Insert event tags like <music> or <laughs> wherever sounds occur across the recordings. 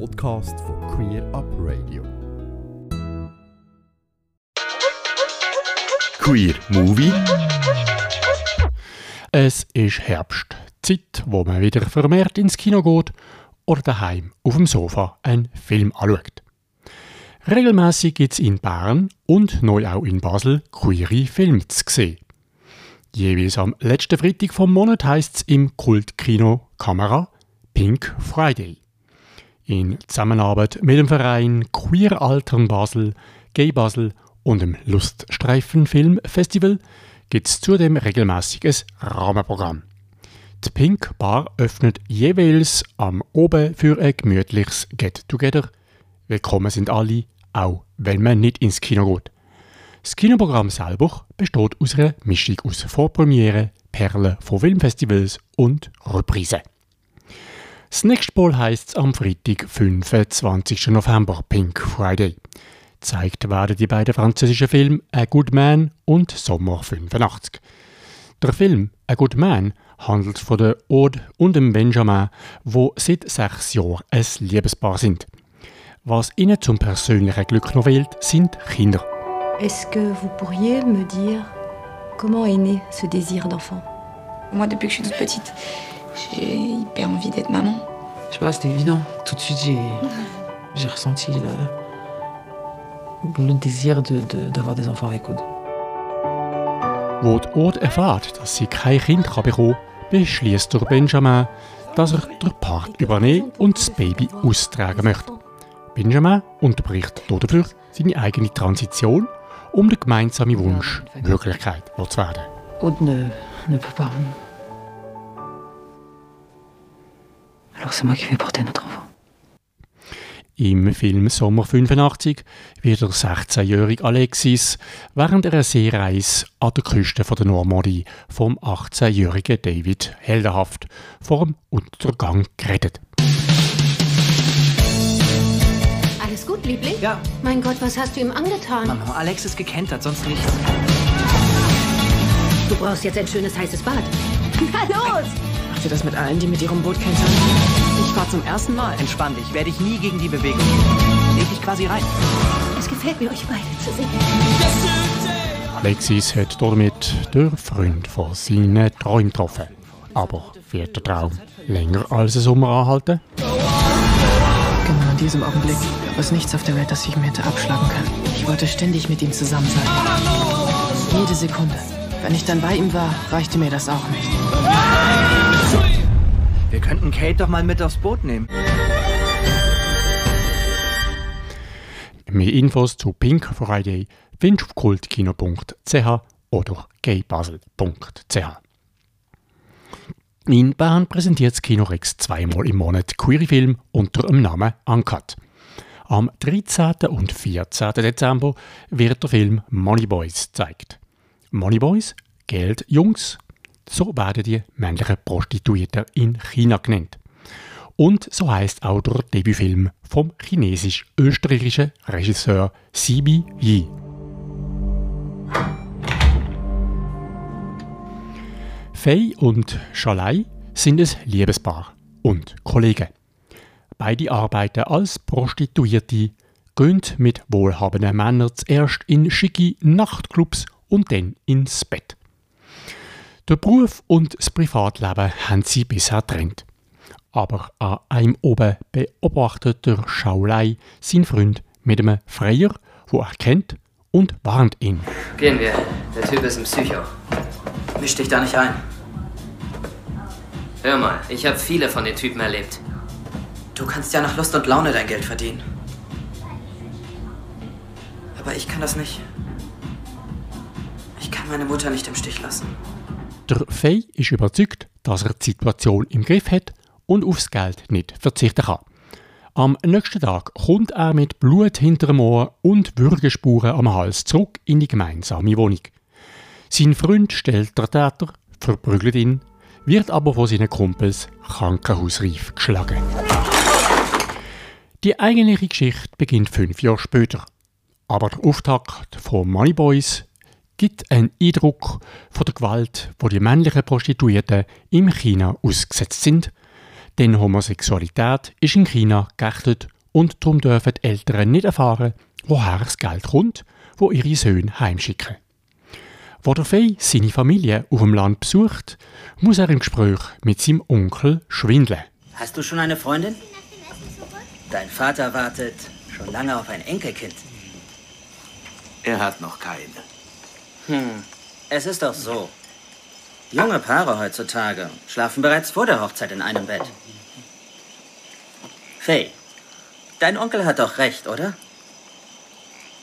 Podcast von Queer Up Radio. Queer Movie. Es ist Herbst, Zeit, wo man wieder vermehrt ins Kino geht oder daheim auf dem Sofa einen Film anschaut. Regelmäßig gibt es in Bern und neu auch in Basel queere Filme zu sehen. Jeweils am letzten Freitag vom Monat heisst es im Kultkino Kamera Pink Friday. In Zusammenarbeit mit dem Verein Queer Altern Basel, Gay Basel und dem Luststreifen Film Festival gibt es zudem regelmäßig ein Rahmenprogramm. Die Pink Bar öffnet jeweils am Oben für ein gemütliches Get-Together. Willkommen sind alle, auch wenn man nicht ins Kino geht. Das Kinoprogramm selber besteht aus einer Mischung aus Vorpremiere, Perlen von Filmfestivals und Reprisen. Das nächste Mal heisst es am Freitag, 25. November, Pink Friday. Zeigt werden die beiden französischen Filme A Good Man und Sommer 85. Der Film A Good Man handelt von der Aude und dem Benjamin, wo seit sechs Jahren ein Liebespaar sind. Was ihnen zum persönlichen Glück noch fehlt, sind Kinder. Est-ce que vous pourriez me dire comment est né ce désir d'enfant Moi, depuis que je suis toute petite, j'ai hyper envie d'être maman. Je sais pas, c'était évident. Tout de suite, j'ai, ressenti le, le désir de, de, d'avoir des enfants avec Aude. Wo Aude erfährt, dass sie kein Kind kann bekommen kann, beschließt der Benjamin, dass er den Part übernehmen und das Baby austragen möchte. Benjamin unterbricht dafür seine eigene Transition, um den gemeinsamen Wunsch Wirklichkeit zu werden. Aude ne, ne peut Alors c'est moi qui vais porter notre enfant. Im Film Sommer 85 wird der 16-jährige Alexis während einer Seereise an der Küste von der Normandie vom 18-jährigen David heldenhaft vor dem Untergang gerettet. Alles gut, Liebling? Ja. Mein Gott, was hast du ihm angetan? Mama, Alex ist gekentert, sonst nichts. Du brauchst jetzt ein schönes heißes Bad. <laughs> Na los! Macht ihr das mit allen, die mit ihrem Boot kentern? Ich war zum ersten Mal. Entspann dich, werde ich nie gegen die Bewegung. Leg dich quasi rein. Es gefällt mir, euch beide zu sehen. Alexis hat damit den Freund von seinen Träumen getroffen. Aber wird der Traum länger als ein Sommer anhalten? Genau in diesem Augenblick gab es nichts auf der Welt, das ich mir hätte abschlagen können. Ich wollte ständig mit ihm zusammen sein. Jede Sekunde. Wenn ich dann bei ihm war, reichte mir das auch nicht. Wir könnten Kate doch mal mit aufs Boot nehmen. Mehr Infos zu Pink Friday findest du auf kultkino.ch oder gaybasel.ch. In Bern präsentiert das Kino Rex zweimal im Monat queere Film unter dem Namen Uncut. Am 13. und 14. Dezember wird der Film Money Boys gezeigt. Money Boys, Geld Jungs, so werden die männlichen Prostituierten in China genannt. Und so heißt auch der Debütfilm vom chinesisch-österreichischen Regisseur Sibi Yi. Fei und Shalai sind ein Liebespaar und Kollegen. Beide arbeiten als Prostituierte, gehen mit wohlhabenden Männern zuerst in schicke Nachtclubs und dann ins Bett. Der Beruf und das Privatleben haben sie bisher getrennt. Aber an einem oben beobachtet der Schaulei seinen Freund mit einem Freier, wo er kennt und warnt ihn. Gehen wir. Der Typ ist ein Psycho. Misch dich da nicht ein. Hör mal, ich habe viele von den Typen erlebt. Du kannst ja nach Lust und Laune dein Geld verdienen. Aber ich kann das nicht. Ich kann meine Mutter nicht im Stich lassen. Der Fei ist überzeugt, dass er die Situation im Griff hat und aufs Geld nicht verzichten kann. Am nächsten Tag kommt er mit Blut hinter dem Ohr und Würgespuren am Hals zurück in die gemeinsame Wohnung. Sein Freund stellt der Täter, verprügelt ihn, wird aber von seinen Kumpels krankenhausreif geschlagen. Die eigentliche Geschichte beginnt fünf Jahre später. Aber der Auftakt von Money Boys gibt einen Eindruck von der Gewalt, wo die männlichen Prostituierten im China ausgesetzt sind. Denn Homosexualität ist in China geächtet und darum dürfen die Eltern nicht erfahren, woher das Geld kommt, wo ihre Söhne heimschicken. Wo der Fei seine Familie auf dem Land besucht, muss er im Gespräch mit seinem Onkel schwindeln. Hast du schon eine Freundin? Dein Vater wartet schon lange auf ein Enkelkind. Er hat noch keine. Hm, es ist doch so. Junge Paare heutzutage schlafen bereits vor der Hochzeit in einem Bett. Faye, dein Onkel hat doch recht, oder?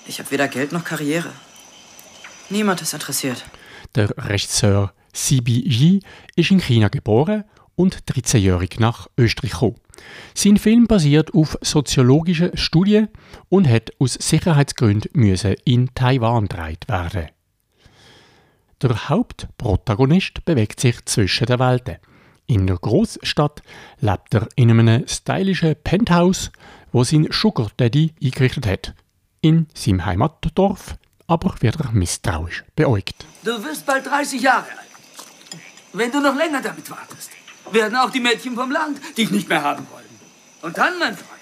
Ich habe weder Geld noch Karriere. Niemand ist interessiert. Der Regisseur Sibi Yi ist in China geboren und 13-jährig nach Österreich gekommen. Sein Film basiert auf soziologischen Studien und hat aus Sicherheitsgründen müssen in Taiwan gedreht werden. Der Hauptprotagonist bewegt sich zwischen den Welten. In der Großstadt lebt er in einem stylischen Penthouse, wo sein Sugar Daddy eingerichtet hat. In seinem Heimatdorf aber wird er misstrauisch beäugt. Du wirst bald 30 Jahre alt. Wenn du noch länger damit wartest, werden auch die Mädchen vom Land dich nicht mehr haben wollen. Und dann, mein Freund,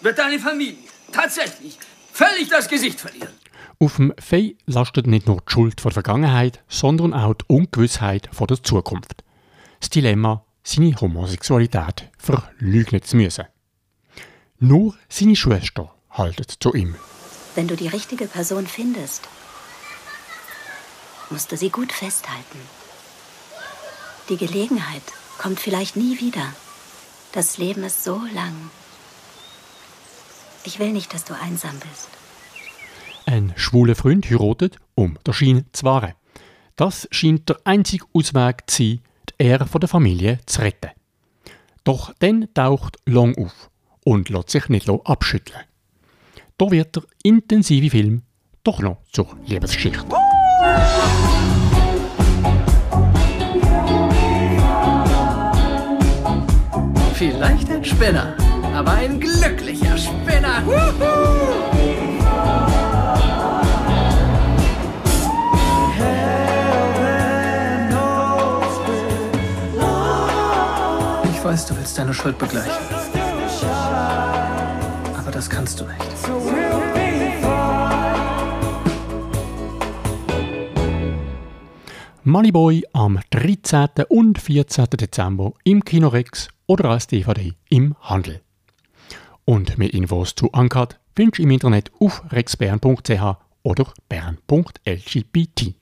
wird deine Familie tatsächlich völlig das Gesicht verlieren. Auf dem Fei lastet nicht nur die Schuld der Vergangenheit, sondern auch die Ungewissheit vor der Zukunft. Das Dilemma, seine Homosexualität verleugnen zu müssen. Nur seine Schwester haltet zu ihm. Wenn du die richtige Person findest, musst du sie gut festhalten. Die Gelegenheit kommt vielleicht nie wieder. Das Leben ist so lang. Ich will nicht, dass du einsam bist. Ein schwuler Freund heiratet, um der Schein zu wahren. Das scheint der einzige Ausweg zu sein, die Ehre der Familie zu retten. Doch dann taucht Long auf und lässt sich nicht abschütteln. Da wird der intensive Film doch noch zur Liebesgeschichte. Vielleicht ein Spinner, aber ein glücklicher Spinner. Ich weiß, du willst deine Schuld begleichen. Aber das kannst du nicht. Moneyboy am 13. und 14. Dezember im Kinorex oder als DVD im Handel. Und mehr Infos zu Uncut findest du im Internet auf rexbern.ch oder bern.lgbt.